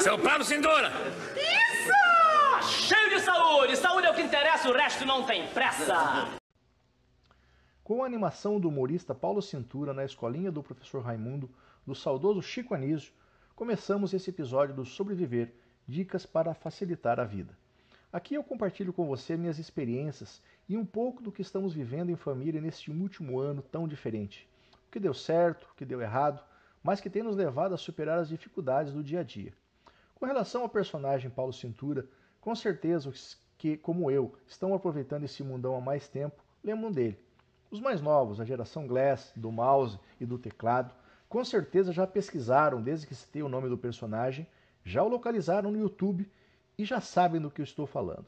Seu Pablo Cintura! Isso! Cheio de saúde! Saúde é o que interessa, o resto não tem pressa! Com a animação do humorista Paulo Cintura na escolinha do professor Raimundo, do saudoso Chico Anísio, começamos esse episódio do Sobreviver Dicas para Facilitar a Vida. Aqui eu compartilho com você minhas experiências e um pouco do que estamos vivendo em família neste último ano tão diferente. O que deu certo, o que deu errado, mas que tem nos levado a superar as dificuldades do dia a dia. Com relação ao personagem Paulo Cintura, com certeza os que, como eu, estão aproveitando esse mundão há mais tempo, lembram dele. Os mais novos, a geração Glass, do mouse e do teclado, com certeza já pesquisaram desde que citei o nome do personagem, já o localizaram no YouTube e já sabem do que eu estou falando.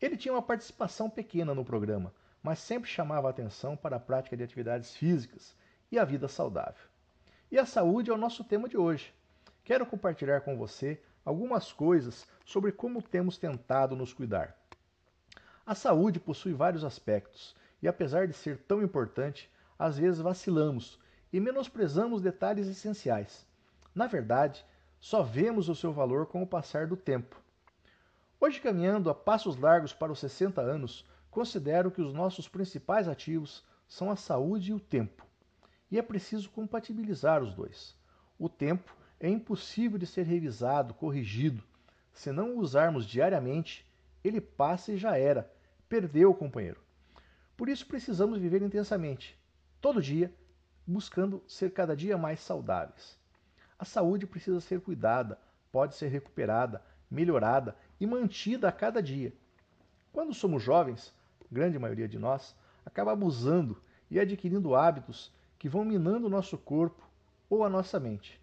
Ele tinha uma participação pequena no programa, mas sempre chamava atenção para a prática de atividades físicas e a vida saudável. E a saúde é o nosso tema de hoje. Quero compartilhar com você algumas coisas sobre como temos tentado nos cuidar. A saúde possui vários aspectos e, apesar de ser tão importante, às vezes vacilamos e menosprezamos detalhes essenciais. Na verdade, só vemos o seu valor com o passar do tempo. Hoje, caminhando a passos largos para os 60 anos, considero que os nossos principais ativos são a saúde e o tempo. E é preciso compatibilizar os dois. O tempo é impossível de ser revisado, corrigido. Se não o usarmos diariamente, ele passa e já era. Perdeu o companheiro. Por isso precisamos viver intensamente, todo dia, buscando ser cada dia mais saudáveis. A saúde precisa ser cuidada, pode ser recuperada, melhorada e mantida a cada dia. Quando somos jovens, grande maioria de nós, acaba abusando e adquirindo hábitos que vão minando o nosso corpo ou a nossa mente.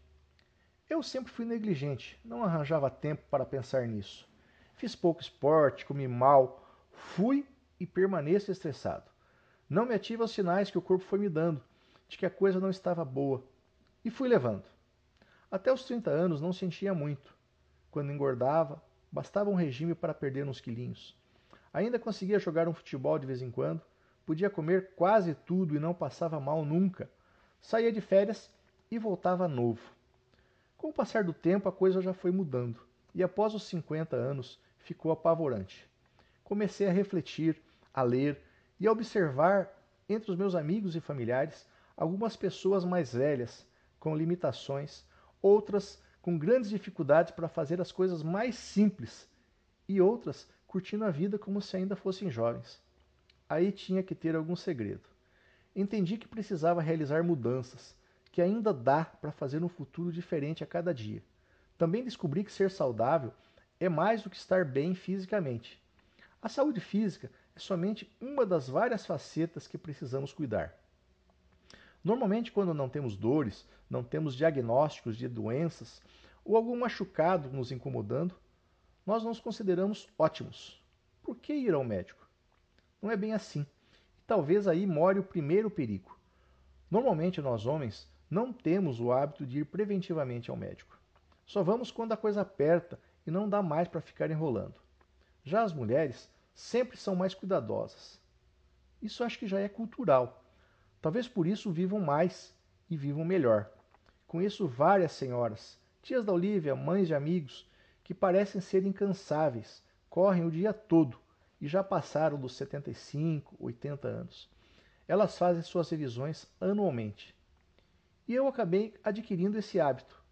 Eu sempre fui negligente, não arranjava tempo para pensar nisso. Fiz pouco esporte, comi mal, fui e permaneço estressado. Não me ative aos sinais que o corpo foi me dando, de que a coisa não estava boa, e fui levando. Até os 30 anos não sentia muito. Quando engordava, bastava um regime para perder uns quilinhos. Ainda conseguia jogar um futebol de vez em quando, podia comer quase tudo e não passava mal nunca. Saía de férias e voltava novo. Com o passar do tempo, a coisa já foi mudando, e após os 50 anos ficou apavorante. Comecei a refletir, a ler e a observar entre os meus amigos e familiares algumas pessoas mais velhas, com limitações, outras com grandes dificuldades para fazer as coisas mais simples e outras curtindo a vida como se ainda fossem jovens. Aí tinha que ter algum segredo. Entendi que precisava realizar mudanças, que ainda dá para fazer um futuro diferente a cada dia. Também descobri que ser saudável é mais do que estar bem fisicamente. A saúde física é somente uma das várias facetas que precisamos cuidar. Normalmente, quando não temos dores, não temos diagnósticos de doenças ou algum machucado nos incomodando, nós nos consideramos ótimos. Por que ir ao médico? Não é bem assim. E talvez aí more o primeiro perigo. Normalmente, nós homens não temos o hábito de ir preventivamente ao médico. Só vamos quando a coisa aperta e não dá mais para ficar enrolando. Já as mulheres sempre são mais cuidadosas. Isso acho que já é cultural. Talvez por isso vivam mais e vivam melhor. Conheço várias senhoras, tias da Olívia, mães de amigos, que parecem ser incansáveis, correm o dia todo e já passaram dos 75, 80 anos. Elas fazem suas revisões anualmente. E eu acabei adquirindo esse hábito.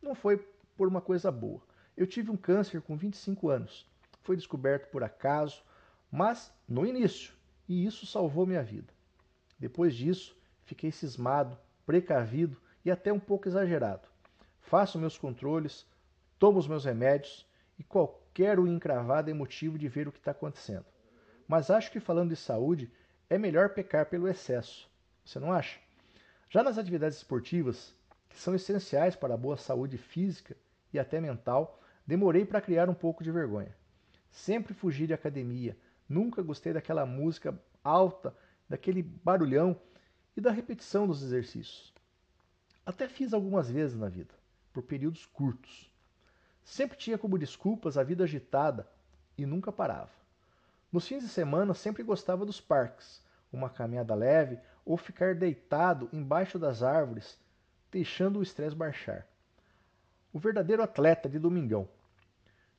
Não foi por uma coisa boa. Eu tive um câncer com 25 anos. Foi descoberto por acaso, mas no início, e isso salvou minha vida. Depois disso, fiquei cismado, precavido e até um pouco exagerado. Faço meus controles, tomo os meus remédios e qualquer um encravado é motivo de ver o que está acontecendo. Mas acho que falando de saúde, é melhor pecar pelo excesso. Você não acha? Já nas atividades esportivas, que são essenciais para a boa saúde física e até mental, demorei para criar um pouco de vergonha. Sempre fugi de academia, nunca gostei daquela música alta, daquele barulhão e da repetição dos exercícios. Até fiz algumas vezes na vida, por períodos curtos. Sempre tinha como desculpas a vida agitada e nunca parava. Nos fins de semana sempre gostava dos parques, uma caminhada leve ou ficar deitado embaixo das árvores, deixando o estresse baixar. o verdadeiro atleta de domingão.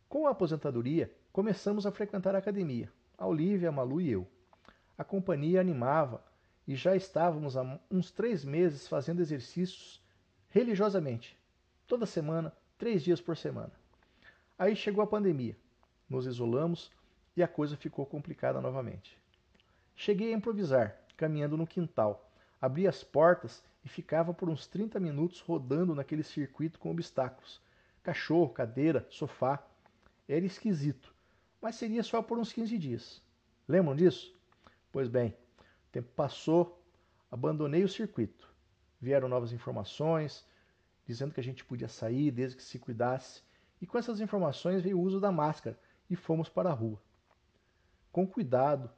Com a aposentadoria, começamos a frequentar a academia, a Olivia, a Malu e eu. A companhia animava e já estávamos há uns três meses fazendo exercícios religiosamente, toda semana, três dias por semana. Aí chegou a pandemia, nos isolamos e a coisa ficou complicada novamente. Cheguei a improvisar, caminhando no quintal, abri as portas e ficava por uns 30 minutos rodando naquele circuito com obstáculos. Cachorro, cadeira, sofá. Era esquisito, mas seria só por uns 15 dias. Lembram disso? Pois bem, o tempo passou, abandonei o circuito. Vieram novas informações, dizendo que a gente podia sair desde que se cuidasse, e com essas informações veio o uso da máscara e fomos para a rua. Com cuidado,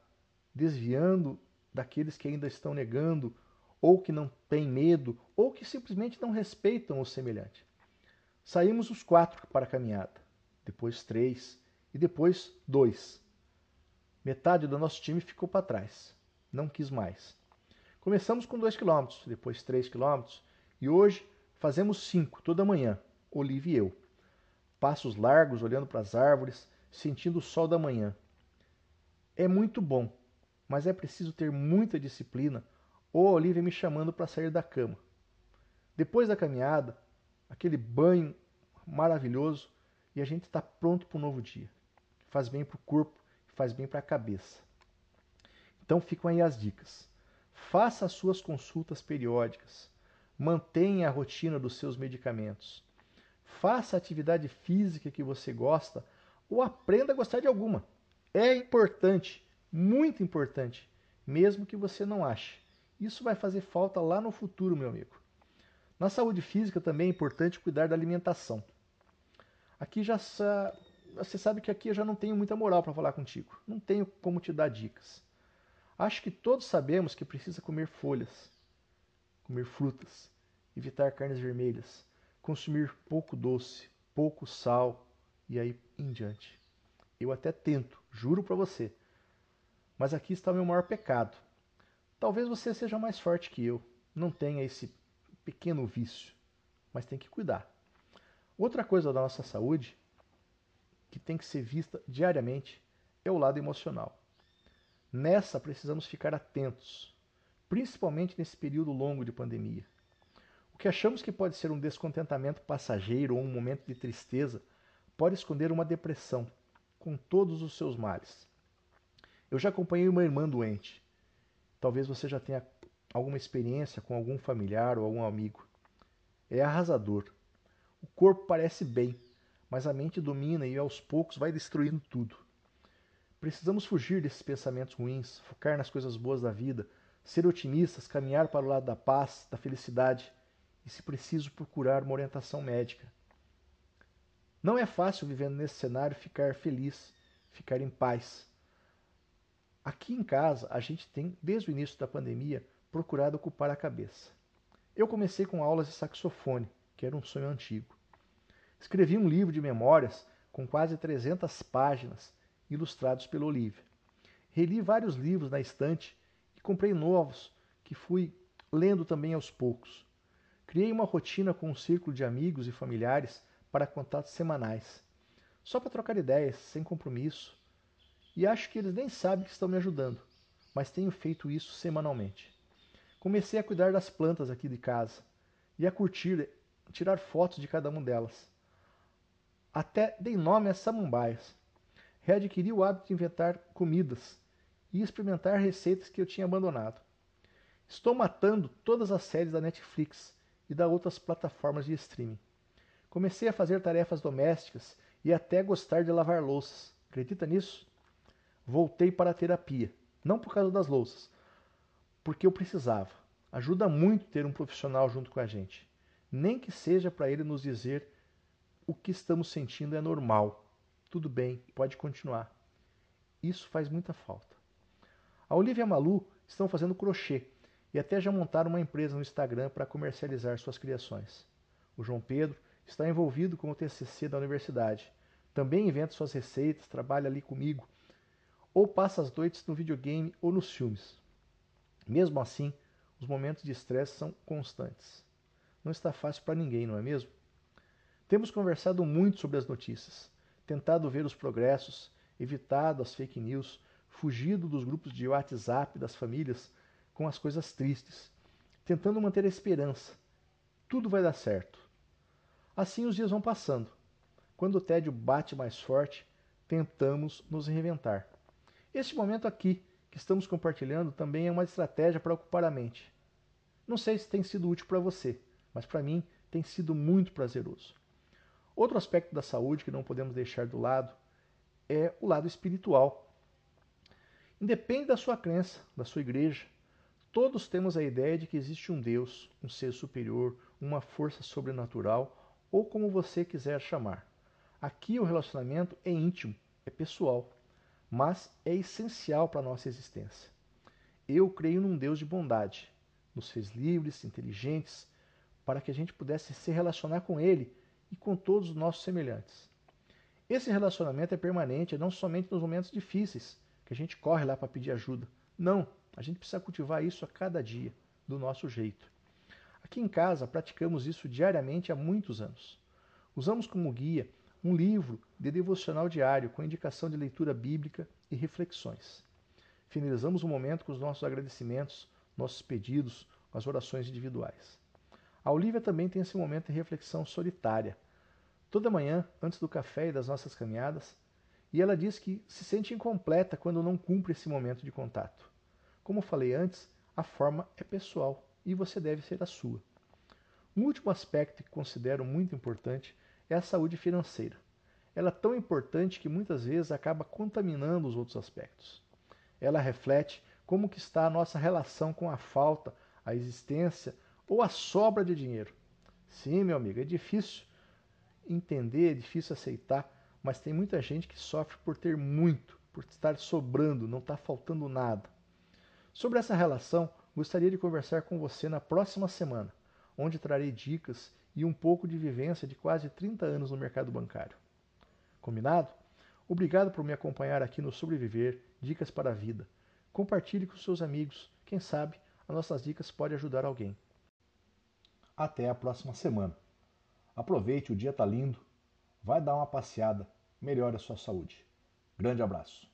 desviando daqueles que ainda estão negando ou que não têm medo, ou que simplesmente não respeitam o semelhante. Saímos os quatro para a caminhada, depois três e depois dois. Metade do nosso time ficou para trás, não quis mais. Começamos com dois quilômetros, depois três quilômetros e hoje fazemos cinco toda manhã, Olivia e eu. Passos largos, olhando para as árvores, sentindo o sol da manhã. É muito bom, mas é preciso ter muita disciplina ou a Olivia me chamando para sair da cama. Depois da caminhada, aquele banho maravilhoso e a gente está pronto para um novo dia. Faz bem para o corpo, faz bem para a cabeça. Então ficam aí as dicas. Faça as suas consultas periódicas. Mantenha a rotina dos seus medicamentos. Faça a atividade física que você gosta ou aprenda a gostar de alguma. É importante, muito importante, mesmo que você não ache. Isso vai fazer falta lá no futuro, meu amigo. Na saúde física também é importante cuidar da alimentação. Aqui já você sabe que aqui eu já não tenho muita moral para falar contigo. Não tenho como te dar dicas. Acho que todos sabemos que precisa comer folhas, comer frutas, evitar carnes vermelhas, consumir pouco doce, pouco sal e aí em diante. Eu até tento, juro para você. Mas aqui está o meu maior pecado. Talvez você seja mais forte que eu, não tenha esse pequeno vício, mas tem que cuidar. Outra coisa da nossa saúde que tem que ser vista diariamente é o lado emocional. Nessa precisamos ficar atentos, principalmente nesse período longo de pandemia. O que achamos que pode ser um descontentamento passageiro ou um momento de tristeza pode esconder uma depressão, com todos os seus males. Eu já acompanhei uma irmã doente Talvez você já tenha alguma experiência com algum familiar ou algum amigo. É arrasador. O corpo parece bem, mas a mente domina e aos poucos vai destruindo tudo. Precisamos fugir desses pensamentos ruins, focar nas coisas boas da vida, ser otimistas, caminhar para o lado da paz, da felicidade e, se preciso, procurar uma orientação médica. Não é fácil vivendo nesse cenário ficar feliz, ficar em paz. Aqui em casa, a gente tem, desde o início da pandemia, procurado ocupar a cabeça. Eu comecei com aulas de saxofone, que era um sonho antigo. Escrevi um livro de memórias com quase 300 páginas, ilustrados pelo Olivia. Reli vários livros na estante e comprei novos, que fui lendo também aos poucos. Criei uma rotina com um círculo de amigos e familiares para contatos semanais, só para trocar ideias, sem compromisso, e acho que eles nem sabem que estão me ajudando, mas tenho feito isso semanalmente. Comecei a cuidar das plantas aqui de casa e a curtir, tirar fotos de cada uma delas. Até dei nome às samambaias. Readquiri o hábito de inventar comidas e experimentar receitas que eu tinha abandonado. Estou matando todas as séries da Netflix e da outras plataformas de streaming. Comecei a fazer tarefas domésticas e até gostar de lavar louças. Acredita nisso? Voltei para a terapia. Não por causa das louças, porque eu precisava. Ajuda muito ter um profissional junto com a gente. Nem que seja para ele nos dizer o que estamos sentindo é normal. Tudo bem, pode continuar. Isso faz muita falta. A Olivia e a Malu estão fazendo crochê e até já montaram uma empresa no Instagram para comercializar suas criações. O João Pedro está envolvido com o TCC da universidade. Também inventa suas receitas, trabalha ali comigo ou passa as noites no videogame ou nos filmes. Mesmo assim, os momentos de estresse são constantes. Não está fácil para ninguém, não é mesmo? Temos conversado muito sobre as notícias, tentado ver os progressos, evitado as fake news, fugido dos grupos de WhatsApp das famílias com as coisas tristes, tentando manter a esperança. Tudo vai dar certo. Assim os dias vão passando. Quando o tédio bate mais forte, tentamos nos reinventar. Este momento aqui que estamos compartilhando também é uma estratégia para ocupar a mente. Não sei se tem sido útil para você, mas para mim tem sido muito prazeroso. Outro aspecto da saúde que não podemos deixar do lado é o lado espiritual. Independe da sua crença, da sua igreja, todos temos a ideia de que existe um Deus, um ser superior, uma força sobrenatural, ou como você quiser chamar. Aqui o relacionamento é íntimo, é pessoal, mas é essencial para a nossa existência. Eu creio num Deus de bondade, nos fez livres, inteligentes, para que a gente pudesse se relacionar com Ele e com todos os nossos semelhantes. Esse relacionamento é permanente, não somente nos momentos difíceis, que a gente corre lá para pedir ajuda. Não, a gente precisa cultivar isso a cada dia, do nosso jeito. Aqui em casa praticamos isso diariamente há muitos anos. Usamos como guia um livro de devocional diário com indicação de leitura bíblica e reflexões. Finalizamos o momento com os nossos agradecimentos, nossos pedidos, as orações individuais. A Olivia também tem esse momento de reflexão solitária. Toda manhã, antes do café e das nossas caminhadas, e ela diz que se sente incompleta quando não cumpre esse momento de contato. Como falei antes, a forma é pessoal e você deve ser a sua. Um último aspecto que considero muito importante é a saúde financeira. Ela é tão importante que muitas vezes acaba contaminando os outros aspectos. Ela reflete como que está a nossa relação com a falta, a existência ou a sobra de dinheiro. Sim, meu amigo, é difícil entender, é difícil aceitar, mas tem muita gente que sofre por ter muito, por estar sobrando, não está faltando nada. Sobre essa relação, gostaria de conversar com você na próxima semana, onde trarei dicas e um pouco de vivência de quase 30 anos no mercado bancário. Combinado? Obrigado por me acompanhar aqui no Sobreviver Dicas para a Vida. Compartilhe com seus amigos, quem sabe as nossas dicas podem ajudar alguém. Até a próxima semana. Aproveite, o dia está lindo. Vai dar uma passeada, melhore a sua saúde. Grande abraço.